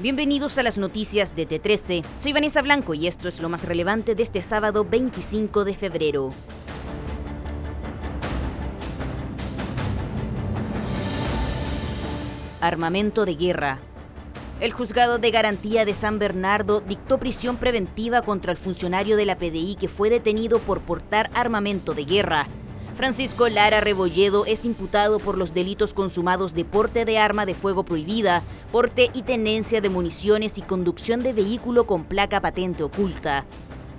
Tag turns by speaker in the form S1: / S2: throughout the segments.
S1: Bienvenidos a las noticias de T13. Soy Vanessa Blanco y esto es lo más relevante de este sábado 25 de febrero. Armamento de guerra. El juzgado de garantía de San Bernardo dictó prisión preventiva contra el funcionario de la PDI que fue detenido por portar armamento de guerra. Francisco Lara Rebolledo es imputado por los delitos consumados de porte de arma de fuego prohibida, porte y tenencia de municiones y conducción de vehículo con placa patente oculta.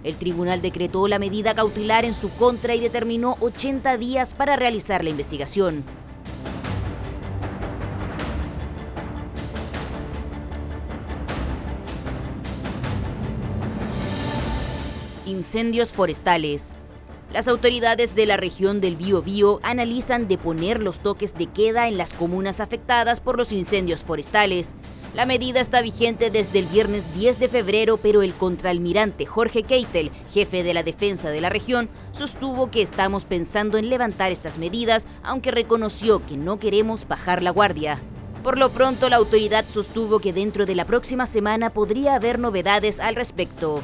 S1: El tribunal decretó la medida cautelar en su contra y determinó 80 días para realizar la investigación. Incendios forestales. Las autoridades de la región del Biobío analizan deponer los toques de queda en las comunas afectadas por los incendios forestales. La medida está vigente desde el viernes 10 de febrero, pero el contraalmirante Jorge Keitel, jefe de la defensa de la región, sostuvo que estamos pensando en levantar estas medidas, aunque reconoció que no queremos bajar la guardia. Por lo pronto, la autoridad sostuvo que dentro de la próxima semana podría haber novedades al respecto.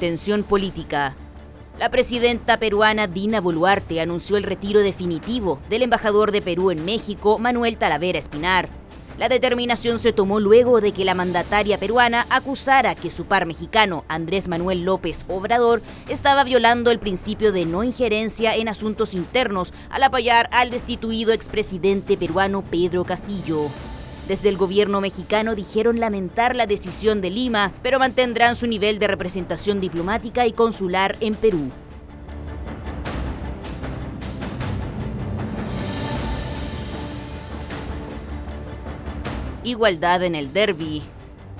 S1: Tensión política. La presidenta peruana Dina Boluarte anunció el retiro definitivo del embajador de Perú en México, Manuel Talavera Espinar. La determinación se tomó luego de que la mandataria peruana acusara que su par mexicano, Andrés Manuel López Obrador, estaba violando el principio de no injerencia en asuntos internos al apoyar al destituido expresidente peruano Pedro Castillo. Desde el gobierno mexicano dijeron lamentar la decisión de Lima, pero mantendrán su nivel de representación diplomática y consular en Perú. Igualdad en el derby.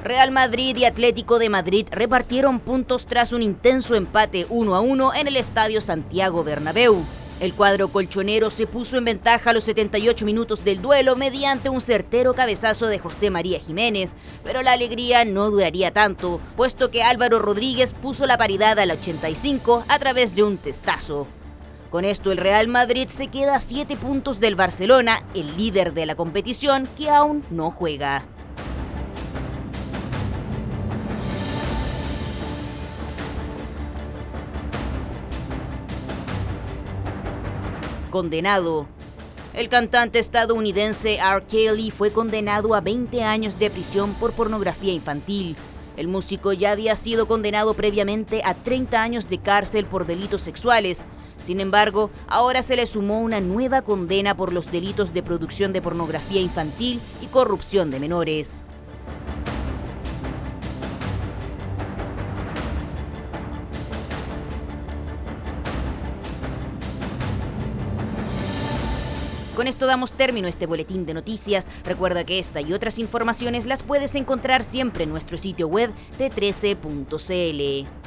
S1: Real Madrid y Atlético de Madrid repartieron puntos tras un intenso empate 1 a 1 en el Estadio Santiago Bernabéu. El cuadro colchonero se puso en ventaja a los 78 minutos del duelo mediante un certero cabezazo de José María Jiménez, pero la alegría no duraría tanto, puesto que Álvaro Rodríguez puso la paridad al 85 a través de un testazo. Con esto el Real Madrid se queda a 7 puntos del Barcelona, el líder de la competición que aún no juega. Condenado. El cantante estadounidense R. Kelly fue condenado a 20 años de prisión por pornografía infantil. El músico ya había sido condenado previamente a 30 años de cárcel por delitos sexuales. Sin embargo, ahora se le sumó una nueva condena por los delitos de producción de pornografía infantil y corrupción de menores. Con esto damos término a este boletín de noticias. Recuerda que esta y otras informaciones las puedes encontrar siempre en nuestro sitio web t13.cl.